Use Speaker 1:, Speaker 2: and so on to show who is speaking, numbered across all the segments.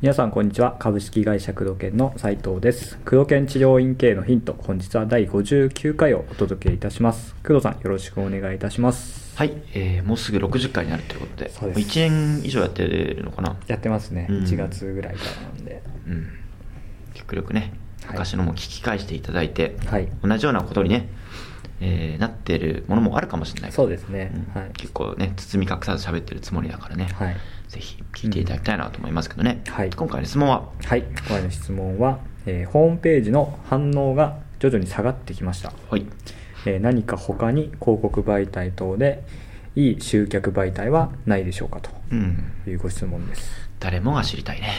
Speaker 1: 皆さんこんにちは。株式会社工藤研の斉藤です。工藤研治療院経営のヒント本日は第59回をお届けいたします。工藤さんよろしくお願いいたします。
Speaker 2: はい、えー、もうすぐ60回になるということで
Speaker 1: そうです。
Speaker 2: も1年以上やってるのかな？
Speaker 1: やってますね、
Speaker 2: うん。
Speaker 1: 1月ぐらいからなんで。
Speaker 2: うん。極力ね。
Speaker 1: はい
Speaker 2: 昔のも聞き返していただいて、
Speaker 1: はい。
Speaker 2: 同じようなことにね、えーなってるものもあるかもしれない。
Speaker 1: そうですね、
Speaker 2: うん。
Speaker 1: はい。
Speaker 2: 結構ね包み隠さず喋ってるつもりだからね、
Speaker 1: はい。
Speaker 2: ぜひ聞いていただきたいなと思いますけどね、
Speaker 1: はい。
Speaker 2: 今回の質問は？
Speaker 1: はい。今回の質問は、えーホームページの反応が徐々に下がってきました、
Speaker 2: はい。
Speaker 1: えー何か他に広告媒体等でいい集客媒体はないでしょうかと
Speaker 2: うん。
Speaker 1: いうご質問です。
Speaker 2: 誰もが知りたいね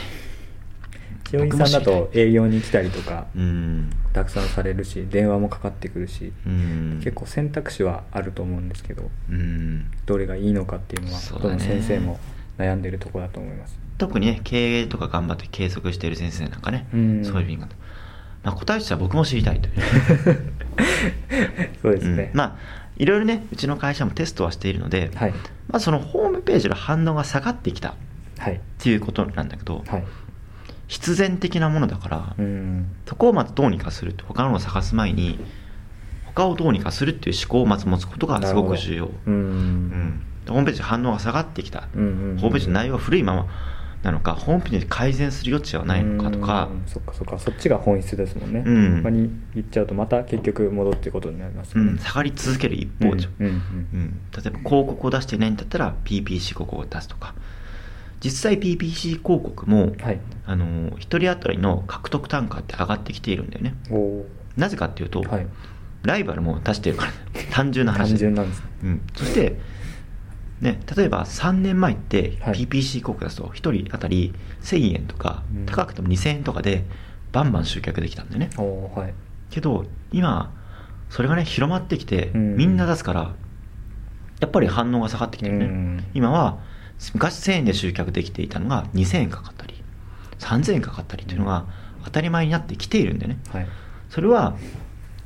Speaker 1: 千代さんだと営業に来たりとか
Speaker 2: うん。
Speaker 1: たくさんされるし電話もかかってくるし、
Speaker 2: うん。
Speaker 1: 結構選択肢はあると思うんですけど
Speaker 2: うん。
Speaker 1: どれがいいのかっていうのはどの先生も悩んでるところだと思います。
Speaker 2: 特にね経営とか頑張って継続している先生なんかね、
Speaker 1: うん。
Speaker 2: そういう意味が、まあ、答えとしては僕も知りたいという。
Speaker 1: そうですね、
Speaker 2: うん。まあいろいろねうちの会社もテストはしているので、
Speaker 1: はい。
Speaker 2: まあ、そのホームページの反応が下がってきたっ
Speaker 1: はい。
Speaker 2: ていうことなんだけど、
Speaker 1: はい
Speaker 2: 必然的なものだから、
Speaker 1: うん。
Speaker 2: そこをまずどうにかする他のを探す前に他をどうにかするっていう思考をまず持つことがすごく重要、
Speaker 1: う
Speaker 2: うん。ん、ホームページ反応が下がってきた、
Speaker 1: うんうんうん。
Speaker 2: ホームページの内容が古いままなのかホームページで改善する余地はないのかとか。
Speaker 1: うん。そっかそっか。そっちが本質ですもんね、
Speaker 2: うん。
Speaker 1: 他に行っちゃうとまた結局戻ってことになりますよね、
Speaker 2: うん、下がり続ける一方じゃん、
Speaker 1: うんうん
Speaker 2: うん例えば広告を出していないんだったら PPC 広告を出すとか実際 PPC 広告も、
Speaker 1: はい。
Speaker 2: あの1人当たりの獲得単価って上がってきているんだよね。なぜかっていうと、
Speaker 1: ーはい。
Speaker 2: ライバルも出してるから単純な話
Speaker 1: 単純なんですね。
Speaker 2: うん、そして、ね、例えば3年前って
Speaker 1: はい。
Speaker 2: PPC 広告出すと1人当たり1000円とか、
Speaker 1: うん。
Speaker 2: 高くても2000円とかでバンバン集客できたんだよね。
Speaker 1: はい。
Speaker 2: けど今それがね広まってきて、
Speaker 1: うん。
Speaker 2: みんな出すからやっぱり反応が下がってきてるね、
Speaker 1: うん。
Speaker 2: 今は昔1000円で集客できていたのが2000円かかったり3000円かかったりというのが当たり前になってきているんだよね。
Speaker 1: はい。
Speaker 2: それは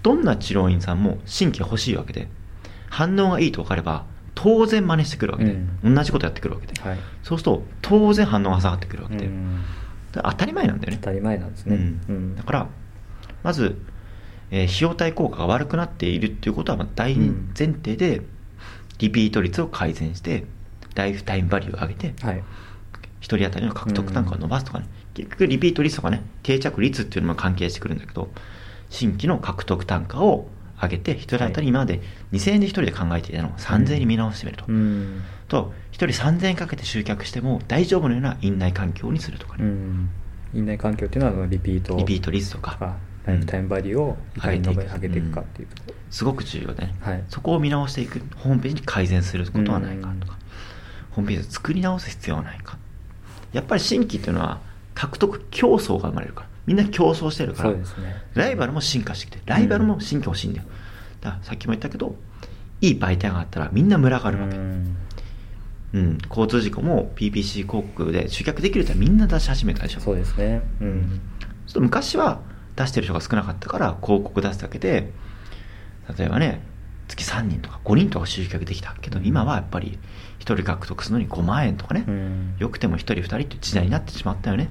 Speaker 2: どんな治療院さんも新規欲しいわけで反応がいいと分かれば当然真似してくるわけで、
Speaker 1: うん。
Speaker 2: 同じことやってくるわけで、
Speaker 1: はい。
Speaker 2: そうすると当然反応が下がってくるわけで、
Speaker 1: うん。
Speaker 2: 当たり前なんだよね。
Speaker 1: 当たり前なんですね、
Speaker 2: うん。だからまず、えー費用対効果が悪くなっているっていうことはまあ大前提で、リピート率を改善してライフタイムバリューを上げて
Speaker 1: はい。
Speaker 2: 1人当たりの獲得単価を伸ばすとかね、結局リピート率とかね定着率っていうのも関係してくるんだけど新規の獲得単価を上げて1人当たり今まで2000円で1人で考えていたのを3000円に見直してみると、
Speaker 1: うん。
Speaker 2: と1人3000円かけて集客しても大丈夫なような院内環境にするとかね、
Speaker 1: うん。院内環境っていうのはリピート。
Speaker 2: リピート率とか。
Speaker 1: ライフタイムバリューを
Speaker 2: 上げていく
Speaker 1: 上げていくかっていう。ところ、
Speaker 2: すごく重要でね、
Speaker 1: はい。
Speaker 2: そこを見直していくホームページに改善することはないかとか、ホームページを作り直す必要はないか。やっぱり新規っていうのは獲得競争が生まれるから。みんな競争してるから。
Speaker 1: ね。
Speaker 2: ライバルも進化してきてライバルも新規欲しいんだよ、だからさっきも言ったけどいい媒体があったらみんな群がるわけ、
Speaker 1: うん。
Speaker 2: うん、交通事故も PPC 広告で集客できるってみんな出し始めたでしょ。
Speaker 1: そうですね。うん。
Speaker 2: ちょっと昔は出してる人が少なかったから広告出すだけで例えばね月3人とか5人とか集客できたけど今はやっぱり1人獲得するのに5万円とかね、
Speaker 1: うん。
Speaker 2: よくても1人2人って時代になってしまったよね。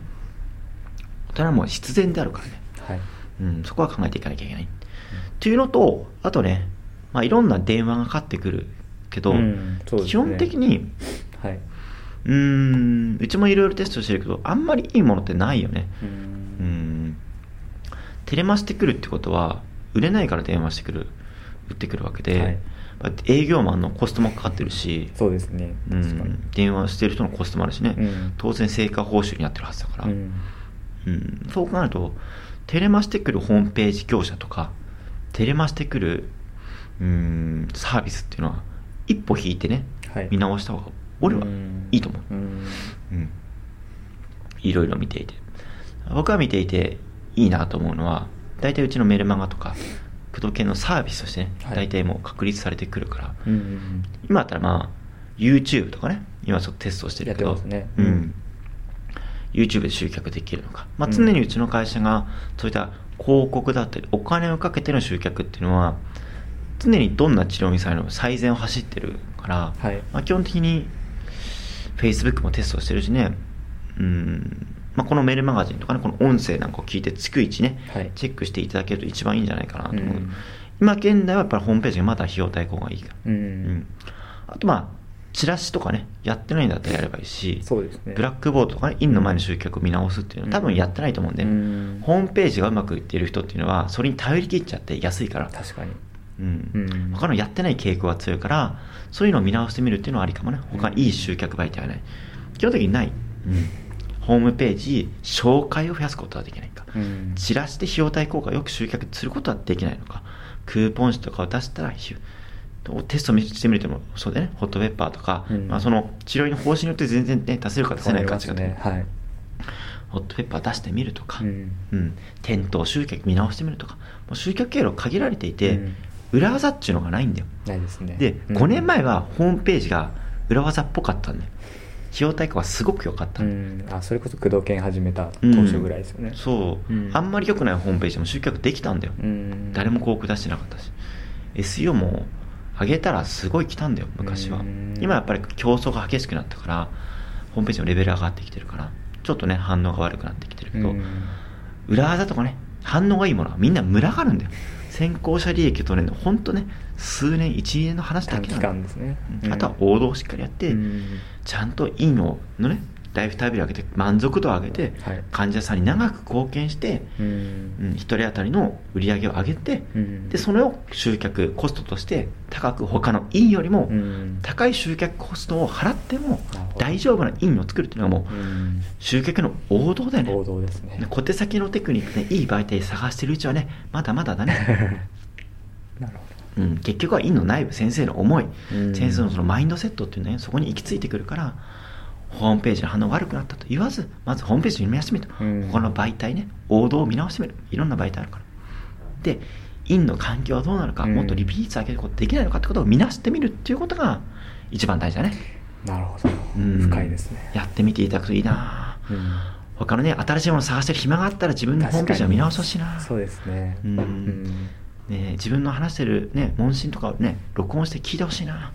Speaker 2: それはもう必然であるからね、
Speaker 1: はい。
Speaker 2: うん、そこは考えていかなきゃいけない、っていうのとあとね、まあ、いろんな電話がかかってくるけど、
Speaker 1: うんね。
Speaker 2: 基本的に
Speaker 1: はい。う
Speaker 2: ーんうちもいろいろテストしてるけどあんまりいいものってないよね。
Speaker 1: う
Speaker 2: うん。んテレマしてくるってことは売れないから電話してくる売ってくるわけで、
Speaker 1: はい。
Speaker 2: まあ営業マンのコストもかかってるし、
Speaker 1: そうですね。
Speaker 2: うん、電話してる人のコストもあるしね、
Speaker 1: うん。
Speaker 2: 当然成果報酬になってるはずだから、
Speaker 1: うん。
Speaker 2: うん。そう考えるとテレマしてくるホームページ業者とかテレマしてくるうんサービスっていうのは一歩引いてね、
Speaker 1: はい。
Speaker 2: 見直した方が俺は
Speaker 1: うん。
Speaker 2: いいと思う、
Speaker 1: うん。
Speaker 2: うん、いろいろ見ていて。僕が見ていていいなと思うのは大体うちのメルマガとか工藤系のサービスとしてね、
Speaker 1: はい。
Speaker 2: 大体もう確立されてくるから。
Speaker 1: うんうん
Speaker 2: 今だったらまあ YouTube とかね今ちょっとテストしてるけど。
Speaker 1: ね。
Speaker 2: うん。
Speaker 1: うん。
Speaker 2: YouTube で集客できるのか、まあ、
Speaker 1: うん
Speaker 2: 常にうちの会社がそういった広告だったりお金をかけての集客っていうのは常にどんな治療ミサイルの最善を走ってるから、
Speaker 1: はい。
Speaker 2: まあ、基本的に Facebook もテストしてるしね。うん、まあ、このメールマガジンとかねこの音声なんかを聞いて逐一ね、
Speaker 1: はい。
Speaker 2: チェックしていただけると一番いいんじゃないかなと思う、
Speaker 1: うん。
Speaker 2: 今現代はやっぱりホームページがまだ費用対効果がいいか。ら
Speaker 1: う
Speaker 2: うん。ん、あとまあチラシとかねやってないんだったらやればいいし
Speaker 1: そうですね。
Speaker 2: ブラックボードとかね院の前の集客を見直すっていうのは多分やってないと思うんで、
Speaker 1: うん。
Speaker 2: ホームページがうまくいっている人っていうのはそれに頼り切っちゃって安いから、
Speaker 1: 確かに。
Speaker 2: うん。
Speaker 1: うん。
Speaker 2: 他のやってない傾向が強いからそういうのを見直してみるっていうのはありかもね。他にいい集客媒体はない。基本的にない、ホームページ紹介を増やすことはできないか、
Speaker 1: うん。
Speaker 2: チラシで費用対効果をよく集客することはできないのか。クーポン紙とかを出したらテストしてみるともそうでね。ホットペッパーとか、
Speaker 1: うん。
Speaker 2: まあ、その治療の方針によって全然ね出せるか出せないか違っ
Speaker 1: ね。はい。
Speaker 2: ホットペッパー出してみるとか、
Speaker 1: うん。
Speaker 2: うん。店頭集客見直してみるとか。もう集客経路限られていて、
Speaker 1: うん。
Speaker 2: 裏技っていうのがないんだよ。
Speaker 1: ないですね。
Speaker 2: で、
Speaker 1: うん。
Speaker 2: 5年前はホームページが裏技っぽかったんで費用対価はすごく良かった。
Speaker 1: う
Speaker 2: ん。
Speaker 1: あそれこそ工藤研始めた当
Speaker 2: うん。
Speaker 1: 初ぐらいですよね。
Speaker 2: そう、
Speaker 1: うん。
Speaker 2: あんまり良くないホームページでも集客できたんだよ、
Speaker 1: うん。
Speaker 2: 誰も広告出してなかったし。SEO も上げたらすごい来たんだよ昔は。
Speaker 1: うん。
Speaker 2: 今やっぱり競争が激しくなったからホームページのレベル上がってきてるからちょっとね反応が悪くなってきてるけど、
Speaker 1: うん。
Speaker 2: 裏技とかね反応がいいものはみんな群がるんだよ先行者利益を取れるの本当ね数年12年の話だけなの。
Speaker 1: 間ですね。
Speaker 2: うん。あとは王道をしっかりやって、
Speaker 1: うん。
Speaker 2: ちゃんと院をのねライフタイムを上げて満足度を上げて、
Speaker 1: はい。
Speaker 2: 患者さんに長く貢献して、
Speaker 1: うん。
Speaker 2: うん、1人当たりの売り上げを上げて、
Speaker 1: うん。
Speaker 2: でそれを集客コストとして高く他の院よりも
Speaker 1: うん。
Speaker 2: 高い集客コストを払っても大丈夫な院を作るっていうのがもう
Speaker 1: うん。
Speaker 2: 集客の王道だよね。
Speaker 1: 王道ですね。
Speaker 2: ね小手先のテクニックでいい媒体探してるうちはねまだまだだね、
Speaker 1: なるほ
Speaker 2: うん、結局は院の内部先生の思い、
Speaker 1: うん。
Speaker 2: 先生のそのマインドセットっていうのねそこに行き着いてくるからホームページの反応が悪くなったと言わずまずホームページ見直してみると、
Speaker 1: うん。
Speaker 2: 他の媒体ね王道を見直してみる。いろんな媒体あるから。で院の環境はどうなるか、
Speaker 1: うん。
Speaker 2: もっとリピート上げることできないのかってことを見直してみるっていうことが一番大事だね、
Speaker 1: どなるほど。
Speaker 2: うん。
Speaker 1: 深いですね。
Speaker 2: やってみていただくといいな。
Speaker 1: うん。
Speaker 2: 他のね新しいもの探してる暇があったら自分のホームページを見直してほしいな。
Speaker 1: そうですね。
Speaker 2: うん。
Speaker 1: うん。
Speaker 2: ね、自分の話してる、ね、問診とかをね録音して聞いてほしいな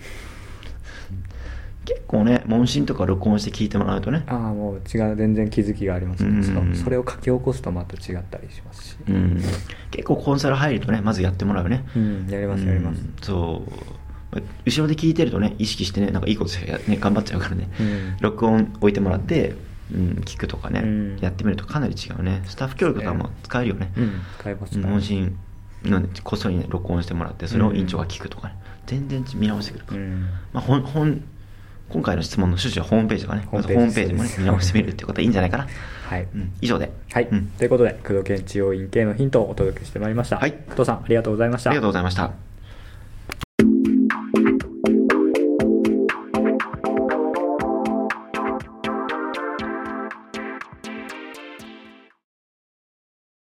Speaker 2: 結構ね問診とか録音して聞いてもらうとね。
Speaker 1: ああもう違う全然気づきがあります
Speaker 2: うん
Speaker 1: ねしかもそれを書き起こすとまた違ったりしますし。
Speaker 2: うん結構コンサル入るとねまずやってもらうね。
Speaker 1: うんやりますやります。
Speaker 2: う。んそう後ろで聞いてるとね意識してねなんかいいことしてや、ね、頑張っちゃうからね、
Speaker 1: うん。
Speaker 2: 録音置いてもらって、うん、聞くとかね、
Speaker 1: うん。
Speaker 2: やってみるとかなり違うね。スタッフ教育とかも使えるよね、
Speaker 1: うん使います
Speaker 2: 問診のねこっそりね録音してもらってそれを院長が聞くとかね、全然見直してくるから、
Speaker 1: うん。
Speaker 2: まあ、ほんほん今回の質問の趣旨はホームページとかね、
Speaker 1: ホームページ
Speaker 2: もね見直してみるっていうことはいいんじゃないかな。
Speaker 1: はい。
Speaker 2: うん、以上で。
Speaker 1: はい、
Speaker 2: うん。
Speaker 1: ということで工藤県治療院系のヒントをお届けしてまいりました、
Speaker 2: はい。
Speaker 1: 工藤さんありがとうございました。
Speaker 2: ありがとうございました。